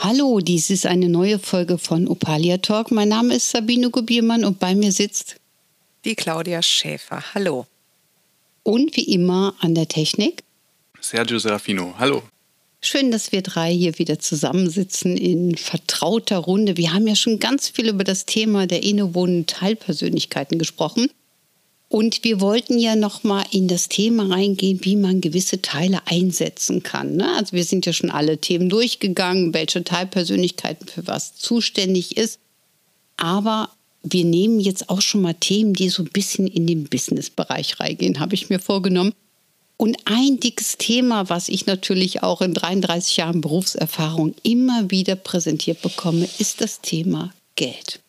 Hallo, dies ist eine neue Folge von Opalia Talk. Mein Name ist Sabine Gubiermann und bei mir sitzt die Claudia Schäfer. Hallo. Und wie immer an der Technik Sergio Serafino. Hallo. Schön, dass wir drei hier wieder zusammensitzen in vertrauter Runde. Wir haben ja schon ganz viel über das Thema der innewohnenden Teilpersönlichkeiten gesprochen. Und wir wollten ja noch mal in das Thema reingehen, wie man gewisse Teile einsetzen kann. Ne? Also wir sind ja schon alle Themen durchgegangen, welche Teilpersönlichkeiten für was zuständig ist. Aber wir nehmen jetzt auch schon mal Themen, die so ein bisschen in den Business-Bereich reingehen, habe ich mir vorgenommen. Und ein dickes Thema, was ich natürlich auch in 33 Jahren Berufserfahrung immer wieder präsentiert bekomme, ist das Thema Geld.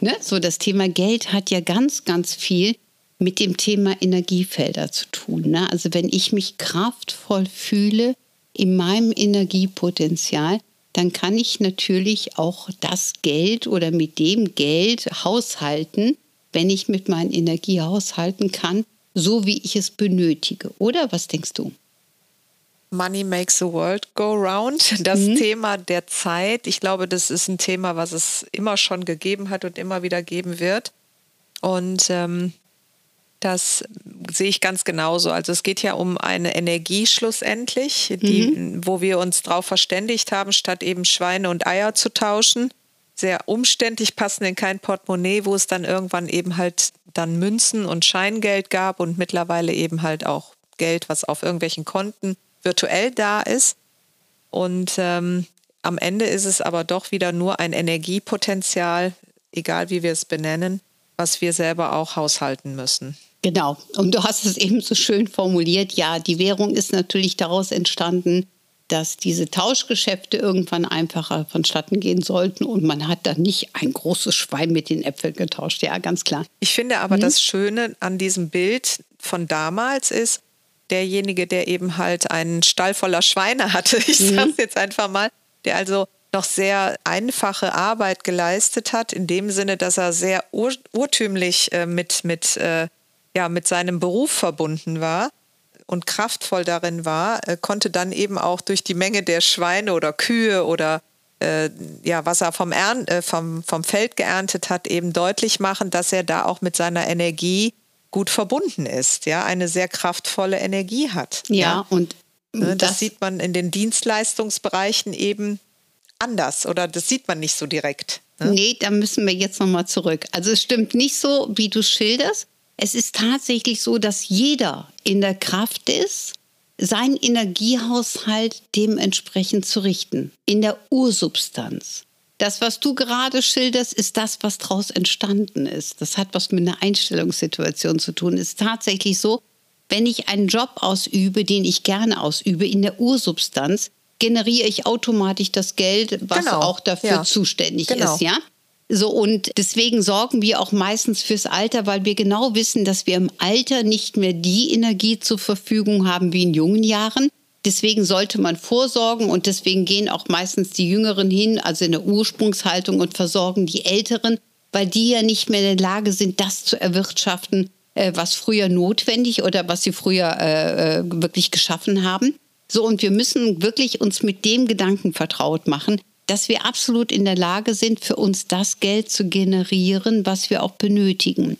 Ne? So, das Thema Geld hat ja ganz, ganz viel mit dem Thema Energiefelder zu tun. Ne? Also wenn ich mich kraftvoll fühle in meinem Energiepotenzial, dann kann ich natürlich auch das Geld oder mit dem Geld haushalten, wenn ich mit meiner Energie haushalten kann, so wie ich es benötige. Oder was denkst du? Money makes the world go round. Das mhm. Thema der Zeit, ich glaube, das ist ein Thema, was es immer schon gegeben hat und immer wieder geben wird. Und ähm, das sehe ich ganz genauso. Also es geht ja um eine Energie schlussendlich, die, mhm. wo wir uns darauf verständigt haben, statt eben Schweine und Eier zu tauschen. Sehr umständlich, passen in kein Portemonnaie, wo es dann irgendwann eben halt dann Münzen und Scheingeld gab und mittlerweile eben halt auch Geld, was auf irgendwelchen Konten virtuell da ist. Und ähm, am Ende ist es aber doch wieder nur ein Energiepotenzial, egal wie wir es benennen, was wir selber auch haushalten müssen. Genau. Und du hast es eben so schön formuliert. Ja, die Währung ist natürlich daraus entstanden, dass diese Tauschgeschäfte irgendwann einfacher vonstatten gehen sollten und man hat dann nicht ein großes Schwein mit den Äpfeln getauscht. Ja, ganz klar. Ich finde aber mhm. das Schöne an diesem Bild von damals ist, derjenige, der eben halt einen Stall voller Schweine hatte, ich mhm. sage es jetzt einfach mal, der also noch sehr einfache Arbeit geleistet hat, in dem Sinne, dass er sehr ur urtümlich äh, mit, mit äh, ja mit seinem Beruf verbunden war und kraftvoll darin war, äh, konnte dann eben auch durch die Menge der Schweine oder Kühe oder äh, ja, was er vom, Ern äh, vom, vom Feld geerntet hat, eben deutlich machen, dass er da auch mit seiner Energie gut verbunden ist, ja, eine sehr kraftvolle Energie hat. Ja, ja. und ne, das, das sieht man in den Dienstleistungsbereichen eben anders oder das sieht man nicht so direkt. Ne? Nee, da müssen wir jetzt nochmal zurück. Also es stimmt nicht so, wie du schilderst. Es ist tatsächlich so, dass jeder in der Kraft ist, seinen Energiehaushalt dementsprechend zu richten, in der Ursubstanz. Das, was du gerade schilderst, ist das, was daraus entstanden ist. Das hat was mit einer Einstellungssituation zu tun. Es ist tatsächlich so, wenn ich einen Job ausübe, den ich gerne ausübe, in der Ursubstanz, generiere ich automatisch das Geld, was genau. auch dafür ja. zuständig genau. ist, ja? So, und deswegen sorgen wir auch meistens fürs Alter, weil wir genau wissen, dass wir im Alter nicht mehr die Energie zur Verfügung haben wie in jungen Jahren. Deswegen sollte man vorsorgen und deswegen gehen auch meistens die Jüngeren hin, also in der Ursprungshaltung und versorgen die Älteren, weil die ja nicht mehr in der Lage sind, das zu erwirtschaften, äh, was früher notwendig oder was sie früher äh, äh, wirklich geschaffen haben. So, und wir müssen wirklich uns mit dem Gedanken vertraut machen, dass wir absolut in der Lage sind, für uns das Geld zu generieren, was wir auch benötigen.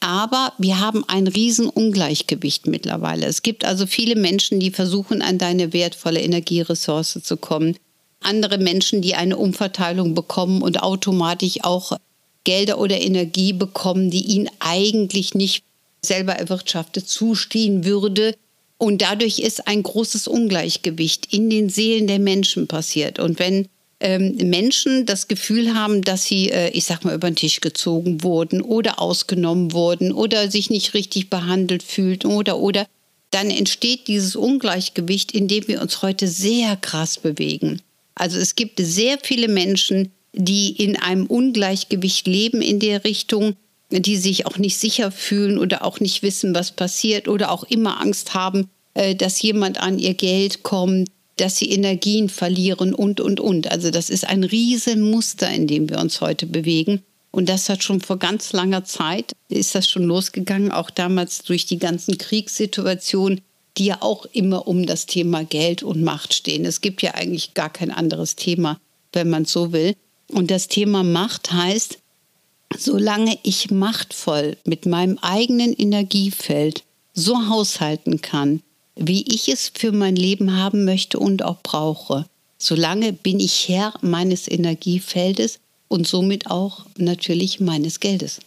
Aber wir haben ein Riesenungleichgewicht mittlerweile. Es gibt also viele Menschen, die versuchen, an deine wertvolle Energieressource zu kommen. Andere Menschen, die eine Umverteilung bekommen und automatisch auch Gelder oder Energie bekommen, die ihnen eigentlich nicht selber erwirtschaftet zustehen würde. Und dadurch ist ein großes Ungleichgewicht in den Seelen der Menschen passiert. Und wenn ähm, Menschen das Gefühl haben, dass sie, äh, ich sag mal, über den Tisch gezogen wurden oder ausgenommen wurden oder sich nicht richtig behandelt fühlten oder oder dann entsteht dieses Ungleichgewicht, in dem wir uns heute sehr krass bewegen. Also es gibt sehr viele Menschen, die in einem Ungleichgewicht leben in der Richtung, die sich auch nicht sicher fühlen oder auch nicht wissen, was passiert oder auch immer Angst haben, äh, dass jemand an ihr Geld kommt, dass sie Energien verlieren und, und, und. Also das ist ein Riesenmuster, in dem wir uns heute bewegen. Und das hat schon vor ganz langer Zeit, ist das schon losgegangen, auch damals durch die ganzen Kriegssituationen, die ja auch immer um das Thema Geld und Macht stehen. Es gibt ja eigentlich gar kein anderes Thema, wenn man so will. Und das Thema Macht heißt, solange ich machtvoll mit meinem eigenen Energiefeld so haushalten kann, wie ich es für mein Leben haben möchte und auch brauche, solange bin ich Herr meines Energiefeldes und somit auch natürlich meines Geldes.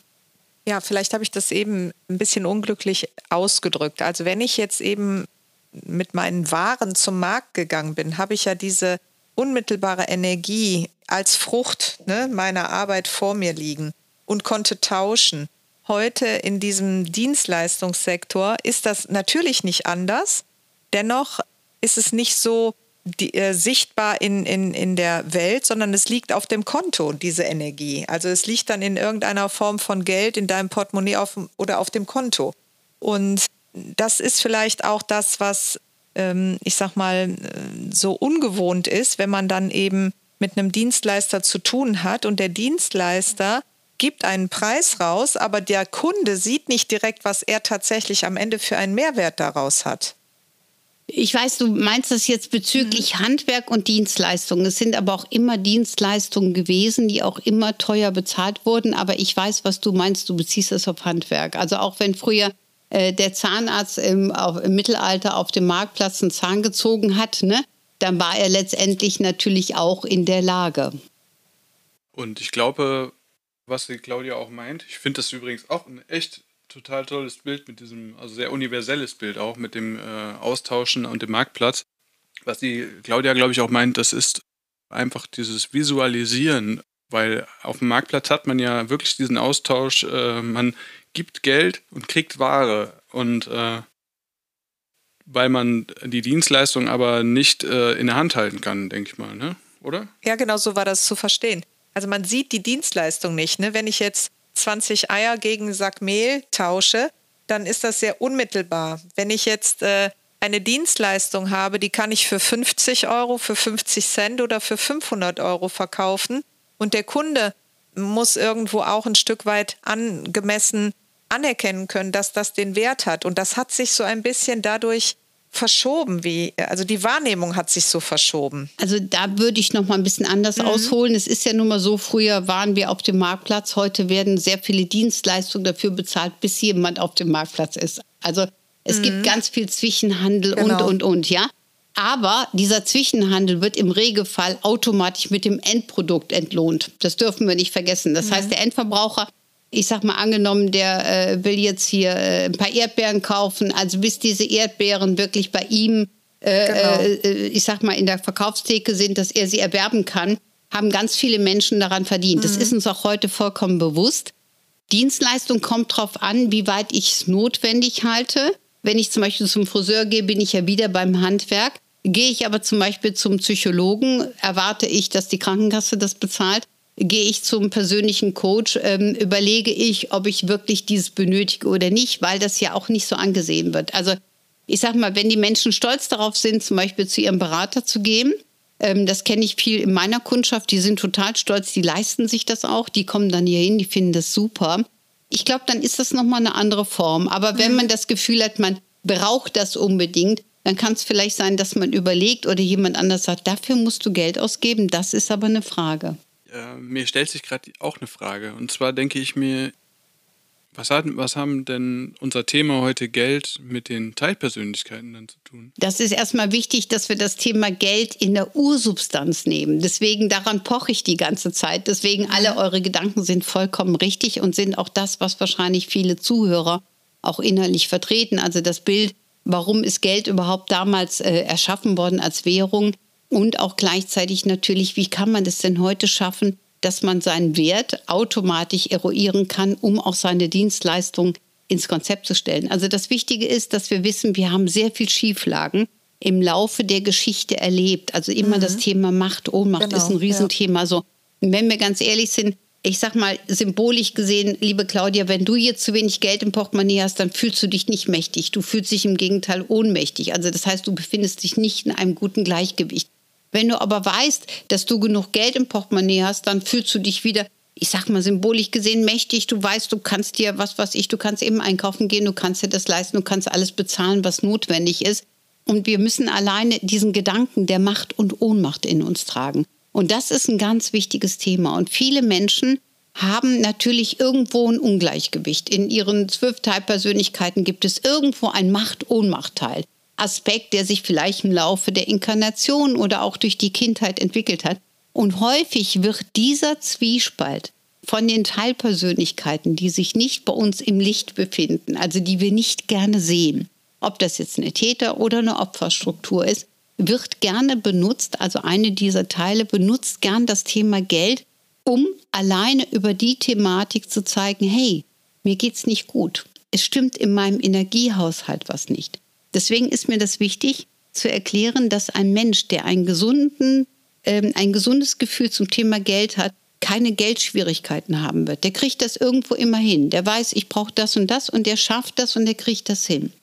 Ja, vielleicht habe ich das eben ein bisschen unglücklich ausgedrückt. Also wenn ich jetzt eben mit meinen Waren zum Markt gegangen bin, habe ich ja diese unmittelbare Energie als Frucht ne, meiner Arbeit vor mir liegen und konnte tauschen. Heute in diesem Dienstleistungssektor ist das natürlich nicht anders. Dennoch ist es nicht so die, äh, sichtbar in, in, in der Welt, sondern es liegt auf dem Konto, diese Energie. Also es liegt dann in irgendeiner Form von Geld in deinem Portemonnaie auf, oder auf dem Konto. Und das ist vielleicht auch das, was, ähm, ich sag mal, äh, so ungewohnt ist, wenn man dann eben mit einem Dienstleister zu tun hat und der Dienstleister gibt einen Preis raus, aber der Kunde sieht nicht direkt, was er tatsächlich am Ende für einen Mehrwert daraus hat. Ich weiß, du meinst das jetzt bezüglich mhm. Handwerk und Dienstleistungen. Es sind aber auch immer Dienstleistungen gewesen, die auch immer teuer bezahlt wurden. Aber ich weiß, was du meinst. Du beziehst es auf Handwerk. Also auch wenn früher äh, der Zahnarzt im, auf, im, Mittelalter auf dem Marktplatz einen Zahn gezogen hat, ne, dann war er letztendlich natürlich auch in der Lage. Und ich glaube, was die Claudia auch meint, ich finde das übrigens auch ein echt total tolles Bild mit diesem, also sehr universelles Bild auch mit dem äh, Austauschen und dem Marktplatz. Was die Claudia, glaube ich, auch meint, das ist einfach dieses Visualisieren, weil auf dem Marktplatz hat man ja wirklich diesen Austausch, äh, man gibt Geld und kriegt Ware und äh, weil man die Dienstleistung aber nicht äh, in der Hand halten kann, denke ich mal, ne? oder? Ja, genau so war das zu verstehen. Also man sieht die Dienstleistung nicht. Ne? Wenn ich jetzt 20 Eier gegen einen Sack Mehl tausche, dann ist das sehr unmittelbar. Wenn ich jetzt äh, eine Dienstleistung habe, die kann ich für 50 Euro, für 50 Cent oder für 500 Euro verkaufen und der Kunde muss irgendwo auch ein Stück weit angemessen anerkennen können, dass das den Wert hat. Und das hat sich so ein bisschen dadurch verschoben, wie also die Wahrnehmung hat sich so verschoben. Also da würde ich noch mal ein bisschen anders mhm. ausholen. Es ist ja nun mal so, früher waren wir auf dem Marktplatz, heute werden sehr viele Dienstleistungen dafür bezahlt, bis jemand auf dem Marktplatz ist. Also es mhm. gibt ganz viel Zwischenhandel genau. und und und, ja. Aber dieser Zwischenhandel wird im Regelfall automatisch mit dem Endprodukt entlohnt. Das dürfen wir nicht vergessen. Das mhm. heißt, der Endverbraucher ich sag mal angenommen, der äh, will jetzt hier äh, ein paar Erdbeeren kaufen, also bis diese Erdbeeren wirklich bei ihm, äh, genau. Äh, ich sag mal, in der Verkaufstheke sind, dass er sie erwerben kann, haben ganz viele Menschen daran verdient. Mhm. Das ist uns auch heute vollkommen bewusst. Dienstleistung kommt darauf an, wie weit ich es notwendig halte. Wenn ich zum Beispiel zum Friseur gehe, bin ich ja wieder beim Handwerk. Gehe ich aber zum Beispiel zum Psychologen, erwarte ich, dass die Krankenkasse das bezahlt gehe ich zum persönlichen Coach, ähm, überlege ich, ob ich wirklich dieses benötige oder nicht, weil das ja auch nicht so angesehen wird. Also ich sage mal, wenn die Menschen stolz darauf sind, zum Beispiel zu ihrem Berater zu gehen, ähm, das kenne ich viel in meiner Kundschaft, die sind total stolz, die leisten sich das auch, die kommen dann hier hin, die finden das super. Ich glaube, dann ist das nochmal eine andere Form. Aber wenn mhm. man das Gefühl hat, man braucht das unbedingt, dann kann es vielleicht sein, dass man überlegt oder jemand anders sagt, dafür musst du Geld ausgeben. Das ist aber eine Frage äh, mir stellt sich gerade auch eine Frage. Und zwar denke ich mir, was, hat, was haben denn unser Thema heute Geld mit den Teilpersönlichkeiten dann zu tun? Das ist erstmal wichtig, dass wir das Thema Geld in der Ursubstanz nehmen. Deswegen daran poche ich die ganze Zeit. Deswegen alle eure Gedanken sind vollkommen richtig und sind auch das, was wahrscheinlich viele Zuhörer auch innerlich vertreten. Also das Bild, warum ist Geld überhaupt damals äh, erschaffen worden als Währung? Und auch gleichzeitig natürlich, wie kann man es denn heute schaffen, dass man seinen Wert automatisch eruieren kann, um auch seine Dienstleistung ins Konzept zu stellen. Also das Wichtige ist, dass wir wissen, wir haben sehr viel Schieflagen im Laufe der Geschichte erlebt. Also immer mhm. das Thema Macht, Ohnmacht genau, ist ein Riesenthema. Ja. Also Und wenn wir ganz ehrlich sind, ich sag mal, symbolisch gesehen, liebe Claudia, wenn du jetzt zu wenig Geld im Portemonnaie hast, dann fühlst du dich nicht mächtig. Du fühlst dich im Gegenteil ohnmächtig. Also das heißt, du befindest dich nicht in einem guten Gleichgewicht. Wenn du aber weißt, dass du genug Geld im Portemonnaie hast, dann fühlst du dich wieder, ich sag mal symbolisch gesehen, mächtig. Du weißt, du kannst dir was, was ich, du kannst eben einkaufen gehen, du kannst dir das leisten, du kannst alles bezahlen, was notwendig ist. Und wir müssen alleine diesen Gedanken der Macht und Ohnmacht in uns tragen. Und das ist ein ganz wichtiges Thema. Und viele Menschen haben natürlich irgendwo ein Ungleichgewicht. In ihren zwölf Teilpersönlichkeiten gibt es irgendwo ein Macht-Ohnmacht-Teil. Aspekt, der sich vielleicht im Laufe der Inkarnation oder auch durch die Kindheit entwickelt hat. Und häufig wird dieser Zwiespalt von den Teilpersönlichkeiten, die sich nicht bei uns im Licht befinden, also die wir nicht gerne sehen, ob das jetzt eine Täter- oder eine Opferstruktur ist, wird gerne benutzt, also eine dieser Teile benutzt gern das Thema Geld, um alleine über die Thematik zu zeigen, hey, mir geht's nicht gut. Es stimmt in meinem Energiehaushalt was nicht. Deswegen ist mir das wichtig zu erklären, dass ein Mensch, der einen gesunden, äh, ein gesundes Gefühl zum Thema Geld hat, keine Geldschwierigkeiten haben wird. Der kriegt das irgendwo immer hin. Der weiß, ich brauche das und das und der schafft das und der kriegt das hin.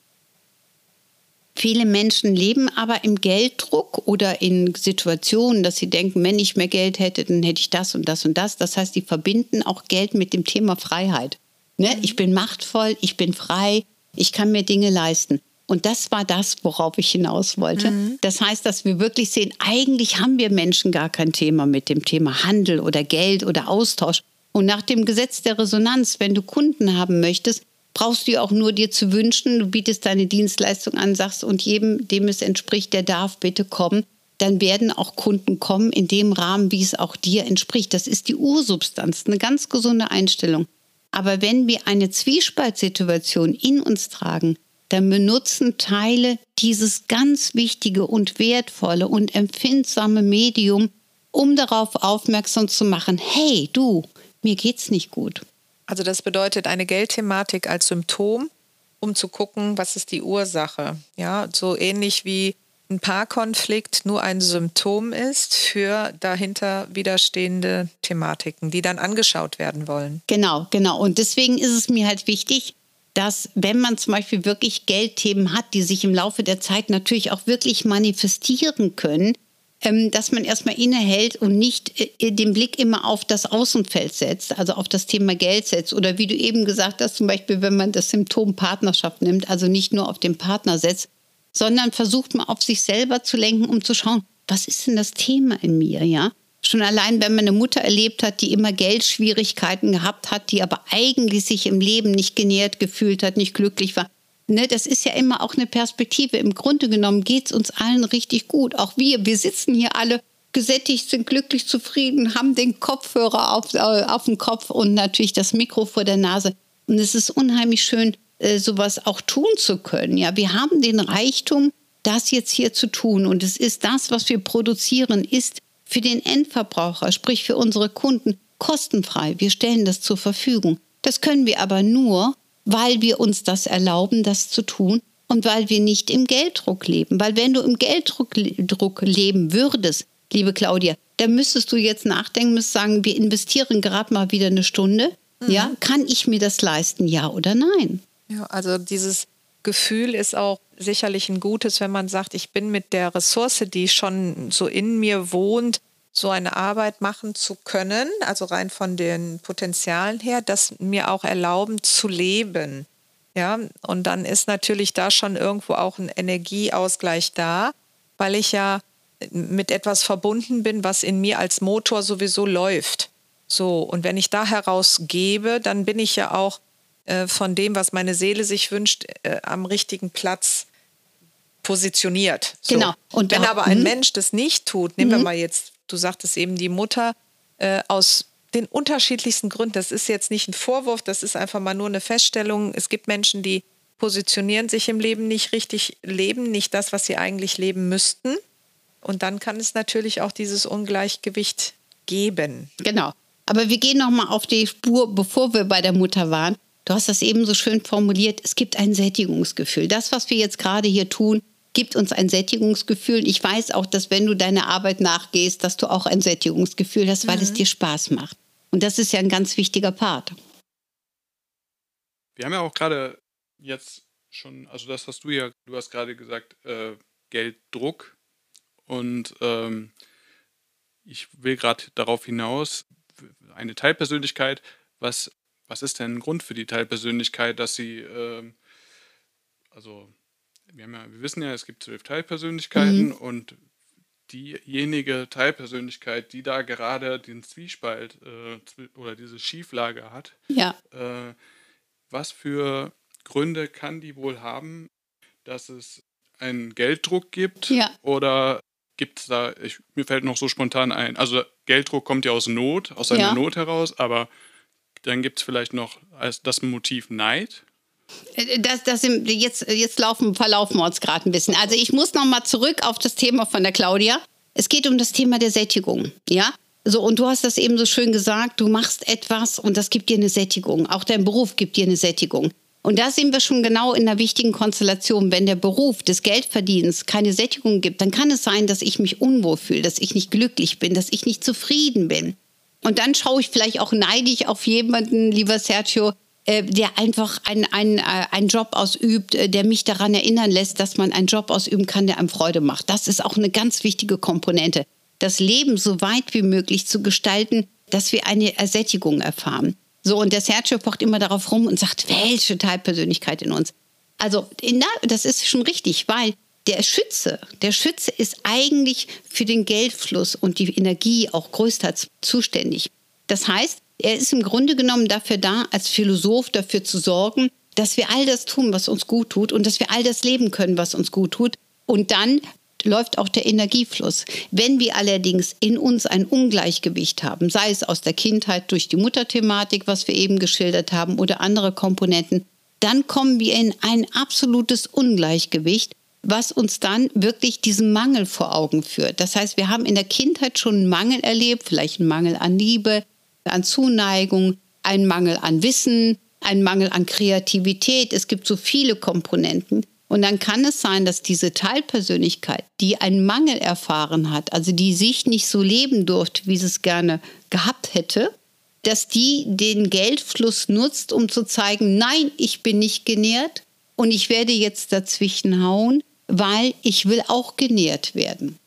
Viele Menschen leben aber im Gelddruck oder in Situationen, dass sie denken, wenn ich mehr Geld hätte, dann hätte ich das und das und das. Das heißt, die verbinden auch Geld mit dem Thema Freiheit. Ne? Ich bin machtvoll, ich bin frei, ich kann mir Dinge leisten. Und das war das, worauf ich hinaus wollte. Mhm. Das heißt, dass wir wirklich sehen, eigentlich haben wir Menschen gar kein Thema mit dem Thema Handel oder Geld oder Austausch. Und nach dem Gesetz der Resonanz, wenn du Kunden haben möchtest, brauchst du auch nur dir zu wünschen, du bietest deine Dienstleistung an, sagst und jedem, dem es entspricht, der darf bitte kommen. Dann werden auch Kunden kommen in dem Rahmen, wie es auch dir entspricht. Das ist die Ursubstanz, eine ganz gesunde Einstellung. Aber wenn wir eine Zwiespaltsituation in uns tragen, dann benutzen Teile dieses ganz wichtige und wertvolle und empfindsame Medium, um darauf aufmerksam zu machen, hey du, mir geht's nicht gut. Also das bedeutet eine Geldthematik als Symptom, um zu gucken, was ist die Ursache. Ja, so ähnlich wie ein Paarkonflikt nur ein Symptom ist für dahinter widerstehende Thematiken, die dann angeschaut werden wollen. Genau, genau. Und deswegen ist es mir halt wichtig, dass wenn man zum Beispiel wirklich Geldthemen hat, die sich im Laufe der Zeit natürlich auch wirklich manifestieren können, ähm, dass man erstmal innehält und nicht äh, den Blick immer auf das Außenfeld setzt, also auf das Thema Geld setzt. Oder wie du eben gesagt hast, zum Beispiel, wenn man das Symptom Partnerschaft nimmt, also nicht nur auf den Partner setzt, sondern versucht mal auf sich selber zu lenken, um zu schauen, was ist denn das Thema in mir, ja? Schon allein, wenn man eine Mutter erlebt hat, die immer Geldschwierigkeiten gehabt hat, die aber eigentlich sich im Leben nicht genährt gefühlt hat, nicht glücklich war, Ne, das ist ja immer auch eine Perspektive. Im Grunde genommen geht es uns allen richtig gut. Auch wir, wir sitzen hier alle gesättigt, sind glücklich, zufrieden, haben den Kopfhörer auf, äh, auf dem Kopf und natürlich das Mikro vor der Nase. Und es ist unheimlich schön, äh, sowas auch tun zu können. Ja, wir haben den Reichtum, das jetzt hier zu tun. Und es ist das, was wir produzieren, ist für den Endverbraucher, sprich für unsere Kunden, kostenfrei. Wir stellen das zur Verfügung. Das können wir aber nur, weil wir uns das erlauben, das zu tun und weil wir nicht im Gelddruck leben. Weil wenn du im Gelddruck Druck leben würdest, liebe Claudia, dann müsstest du jetzt nachdenken, müsstest sagen, wir investieren gerade mal wieder eine Stunde. Mhm. Ja, kann ich mir das leisten, ja oder nein? Ja, also dieses Gefühl ist auch sicherlich ein gutes, wenn man sagt, ich bin mit der Ressource, die schon so in mir wohnt, so eine Arbeit machen zu können, also rein von den Potenzialen her, das mir auch erlauben zu leben. Ja, und dann ist natürlich da schon irgendwo auch ein Energieausgleich da, weil ich ja mit etwas verbunden bin, was in mir als Motor sowieso läuft. So, und wenn ich da herausgebe, dann bin ich ja auch äh, von dem, was meine Seele sich wünscht, äh, am richtigen Platz positioniert. So. Genau. Und wenn aber ein mhm. Mensch das nicht tut, nehmen wir mhm. mal jetzt du sagtest eben, die Mutter äh, aus den unterschiedlichsten Gründen. Das ist jetzt nicht ein Vorwurf, das ist einfach mal nur eine Feststellung. Es gibt Menschen, die positionieren sich im Leben nicht richtig, leben nicht das, was sie eigentlich leben müssten. Und dann kann es natürlich auch dieses Ungleichgewicht geben. Genau. Aber wir gehen noch mal auf die Spur, bevor wir bei der Mutter waren. Du hast das eben so schön formuliert. Es gibt ein Sättigungsgefühl. Das, was wir jetzt gerade hier tun, gibt uns ein Sättigungsgefühl. Ich weiß auch, dass wenn du deiner Arbeit nachgehst, dass du auch ein Sättigungsgefühl hast, weil mhm. es dir Spaß macht. Und das ist ja ein ganz wichtiger Part. Wir haben ja auch gerade jetzt schon, also das hast du ja, du hast gerade gesagt, äh, Gelddruck. Und ähm, ich will gerade darauf hinaus, eine Teilpersönlichkeit, was, was ist denn ein Grund für die Teilpersönlichkeit, dass sie, äh, also wir, ja, wir, wissen ja, es gibt zwölf Teilpersönlichkeiten mhm. und diejenige Teilpersönlichkeit, die da gerade den Zwiespalt äh, oder diese Schieflage hat, ja. äh, was für Gründe kann die wohl haben, dass es einen Gelddruck gibt? Ja. Oder gibt es da, ich, mir fällt noch so spontan ein, also Gelddruck kommt ja aus Not, aus einer. Not heraus, aber dann gibt es vielleicht noch das Motiv Neid. Äh, das, das jetzt, jetzt laufen, verlaufen wir uns gerade ein bisschen. Also ich muss noch mal zurück auf das Thema von der Claudia. Es geht um das Thema der Sättigung, ja? So, und du hast das eben so schön gesagt, du machst etwas und das gibt dir eine Sättigung. Auch dein Beruf gibt dir eine Sättigung. Und da sind wir schon genau in einer wichtigen Konstellation. Wenn der Beruf des Geldverdienens keine Sättigung gibt, dann kann es sein, dass ich mich unwohl fühle, dass ich nicht glücklich bin, dass ich nicht zufrieden bin. Und dann schaue ich vielleicht auch neidisch auf jemanden, lieber Sergio, äh, der einfach einen, äh, einen Job ausübt, äh, der mich daran erinnern lässt, dass man einen Job ausüben kann, der einem Freude macht. Das ist auch eine ganz wichtige Komponente. Das Leben so weit wie möglich zu gestalten, dass wir eine Ersättigung erfahren. So, und der Sergio pocht immer darauf rum und sagt, welche Teilpersönlichkeit in uns. Also, na, das ist schon richtig, weil der Schütze, der Schütze ist eigentlich für den Geldfluss und die Energie auch größtenteils zuständig. Das heißt, er ist im Grunde genommen dafür da, als Philosoph dafür zu sorgen, dass wir all das tun, was uns gut tut und dass wir all das leben können, was uns gut tut. Und dann läuft auch der Energiefluss. Wenn wir allerdings in uns ein Ungleichgewicht haben, sei es aus der Kindheit durch die Mutterthematik, was wir eben geschildert haben, oder andere Komponenten, dann kommen wir in ein absolutes Ungleichgewicht, was uns dann wirklich diesen Mangel vor Augen führt. Das heißt, wir haben in der Kindheit schon einen Mangel erlebt, vielleicht einen Mangel an Liebe, an Zuneigung, einen Mangel an Wissen, einen Mangel an Kreativität. Es gibt so viele Komponenten. Und dann kann es sein, dass diese Teilpersönlichkeit, die einen Mangel erfahren hat, also die sich nicht so leben durfte, wie sie es gerne gehabt hätte, dass die den Geldfluss nutzt, um zu zeigen, nein, ich bin nicht genährt und ich werde jetzt dazwischen hauen, weil ich will auch genährt werden.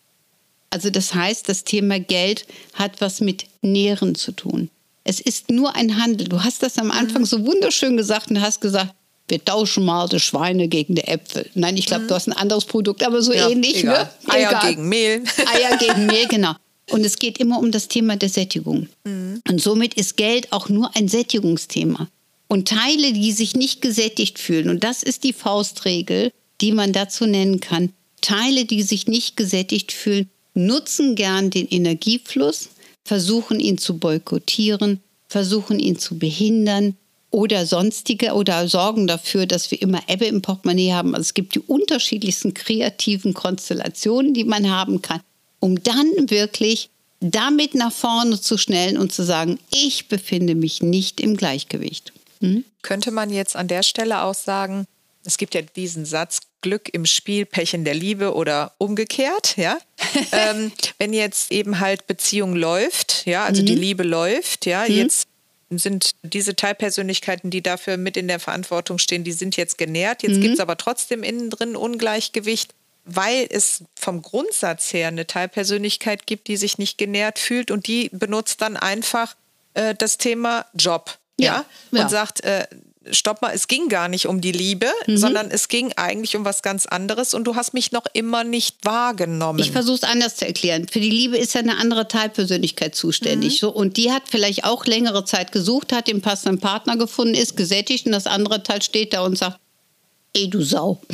Also das heißt, das Thema Geld hat was mit Nähren zu tun. Es ist nur ein Handel. Du hast das am Anfang mhm. so wunderschön gesagt und hast gesagt, wir tauschen mal die Schweine gegen die Äpfel. Nein, ich glaube, mhm. du hast ein anderes Produkt, aber so ja, ähnlich. Ne? Egal. Ne? Eier egal. gegen Mehl. Eier gegen Mehl, genau. Und es geht immer um das Thema der Sättigung. Mhm. Und somit ist Geld auch nur ein Sättigungsthema. Und Teile, die sich nicht gesättigt fühlen, und das ist die Faustregel, die man dazu nennen kann, Teile, die sich nicht gesättigt fühlen, nutzen gern den Energiefluss, versuchen ihn zu boykottieren, versuchen ihn zu behindern, oder sonstige oder sorgen dafür, dass wir immer Ebbe im Portemonnaie haben. Also es gibt die unterschiedlichsten kreativen Konstellationen, die man haben kann, um dann wirklich damit nach vorne zu schnellen und zu sagen, ich befinde mich nicht im Gleichgewicht. Hm? Könnte man jetzt an der Stelle auch sagen, es gibt ja diesen Satz, Glück im Spiel, Pech in der Liebe oder umgekehrt, ja. ähm, wenn jetzt eben halt Beziehung läuft, ja, also mhm. die Liebe läuft, ja, mhm. jetzt sind diese Teilpersönlichkeiten, die dafür mit in der Verantwortung stehen, die sind jetzt genährt. Jetzt mhm. gibt es aber trotzdem innen drin Ungleichgewicht, weil es vom Grundsatz her eine Teilpersönlichkeit gibt, die sich nicht genährt fühlt und die benutzt dann einfach äh, das Thema Job. Ja, ja. und sagt, äh, stopp mal, es ging gar nicht um die Liebe, mhm. sondern es ging eigentlich um was ganz anderes und du hast mich noch immer nicht wahrgenommen. Ich versuche es anders zu erklären. Für die Liebe ist ja eine andere Teilpersönlichkeit zuständig. Mhm. So, und die hat vielleicht auch längere Zeit gesucht, hat den passenden Partner gefunden, ist gesättigt und das andere Teil steht da und sagt, ey du Sau.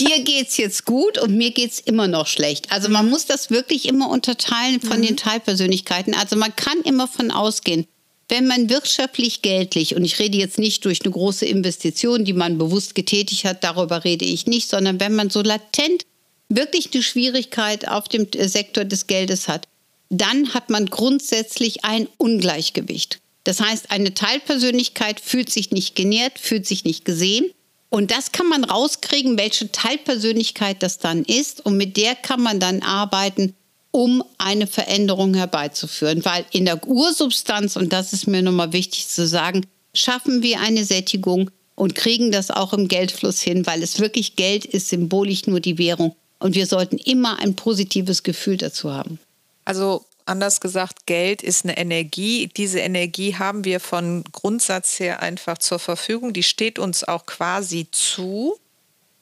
dir geht's jetzt gut und mir geht's immer noch schlecht. Also man muss das wirklich immer unterteilen von mhm. den Teilpersönlichkeiten. Also man kann immer von ausgehen, wenn man wirtschaftlich, geldlich, und ich rede jetzt nicht durch eine große Investition, die man bewusst getätigt hat, darüber rede ich nicht, sondern wenn man so latent wirklich eine Schwierigkeit auf dem äh, Sektor des Geldes hat, dann hat man grundsätzlich ein Ungleichgewicht. Das heißt, eine Teilpersönlichkeit fühlt sich nicht genährt, fühlt sich nicht gesehen. Und das kann man rauskriegen, welche Teilpersönlichkeit das dann ist. Und mit der kann man dann arbeiten, um eine Veränderung herbeizuführen. Weil in der Ursubstanz, und das ist mir nochmal wichtig zu sagen, schaffen wir eine Sättigung und kriegen das auch im Geldfluss hin, weil es wirklich Geld ist, symbolisch nur die Währung. Und wir sollten immer ein positives Gefühl dazu haben. Also anders gesagt, Geld ist eine Energie. Diese Energie haben wir von Grundsatz her einfach zur Verfügung. Die steht uns auch quasi zu.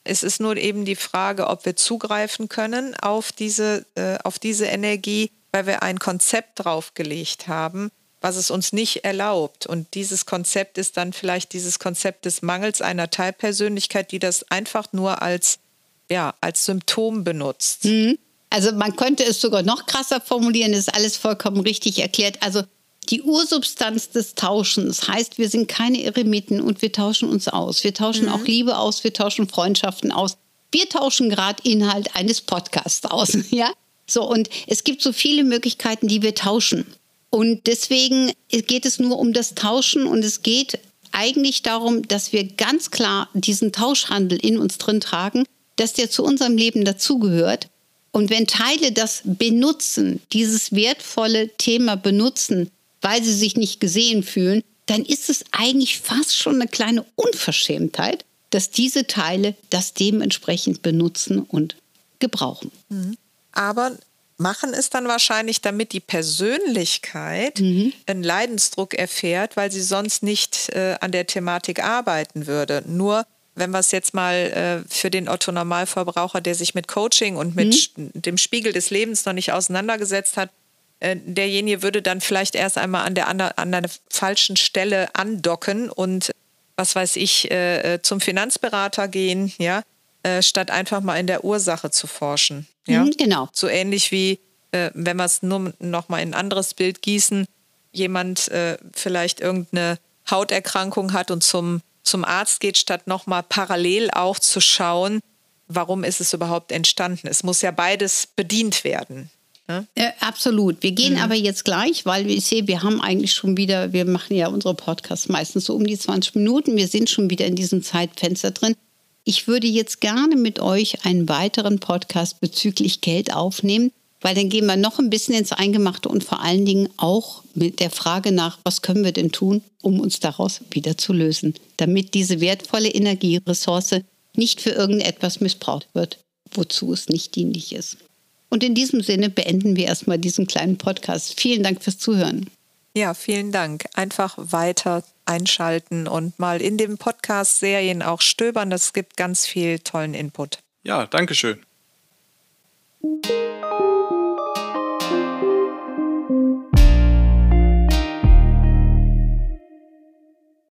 Es ist nur eben die Frage, ob wir zugreifen können auf diese, äh, auf diese Energie, weil wir ein Konzept draufgelegt haben, was es uns nicht erlaubt. Und dieses Konzept ist dann vielleicht dieses Konzept des Mangels einer Teilpersönlichkeit, die das einfach nur als, ja, als Symptom benutzt. Mhm. Also man könnte es sogar noch krasser formulieren, ist alles vollkommen richtig erklärt. Also die Ursubstanz des Tauschens heißt, wir sind keine Eremiten und wir tauschen uns aus. Wir tauschen mhm. auch Liebe aus, wir tauschen Freundschaften aus. Wir tauschen gerade Inhalt eines Podcasts aus, ja? So und es gibt so viele Möglichkeiten, die wir tauschen. Und deswegen geht es nur um das Tauschen und es geht eigentlich darum, dass wir ganz klar diesen Tauschhandel in uns drin tragen, dass der zu unserem Leben dazugehört und wenn Teile das benutzen, dieses wertvolle Thema benutzen, weil sie sich nicht gesehen fühlen, dann ist es eigentlich fast schon eine kleine Unverschämtheit, dass diese Teile das dementsprechend benutzen und gebrauchen. Mhm. Aber machen es dann wahrscheinlich, damit die Persönlichkeit mhm. einen Leidensdruck erfährt, weil sie sonst nicht äh, an der Thematik arbeiten würde. Nur wenn wir es jetzt mal äh, für den Otto Normalverbraucher, der sich mit Coaching und mit mhm. dem Spiegel des Lebens noch nicht auseinandergesetzt hat, derjenige würde dann vielleicht erst einmal an der, an der, falschen Stelle andocken und was weiß ich, äh, äh zum Finanzberater gehen, ja, äh, statt einfach mal in der Ursache zu forschen. Ja? Mhm, genau. So ähnlich wie, äh, wenn wir es nur noch mal in ein anderes Bild gießen, jemand vielleicht irgendeine Hauterkrankung hat und zum zum Arzt geht, statt nochmal parallel auch zu schauen, warum ist es überhaupt entstanden. Es muss ja beides bedient werden. Ne? Ja, absolut. Wir gehen mhm. aber jetzt gleich, weil ich sehe, wir haben eigentlich schon wieder, wir machen ja unsere Podcasts meistens so um die 20 Minuten. Wir sind schon wieder in diesem Zeitfenster drin. Ich würde jetzt gerne mit euch einen weiteren Podcast bezüglich Geld aufnehmen, weil dann gehen wir noch ein bisschen ins Eingemachte und vor allen Dingen auch mit der Frage nach, was können wir denn tun, um uns daraus wieder zu lösen, damit diese wertvolle Energieressource nicht für irgendetwas missbraucht wird, wozu es nicht dienlich ist. Und in diesem Sinne beenden wir erstmal diesen kleinen Podcast. Vielen Dank fürs Zuhören. Ja, vielen Dank. Einfach weiter einschalten und mal in den Podcast-Serien auch stöbern. Das gibt ganz viel tollen Input. Ja, danke schön.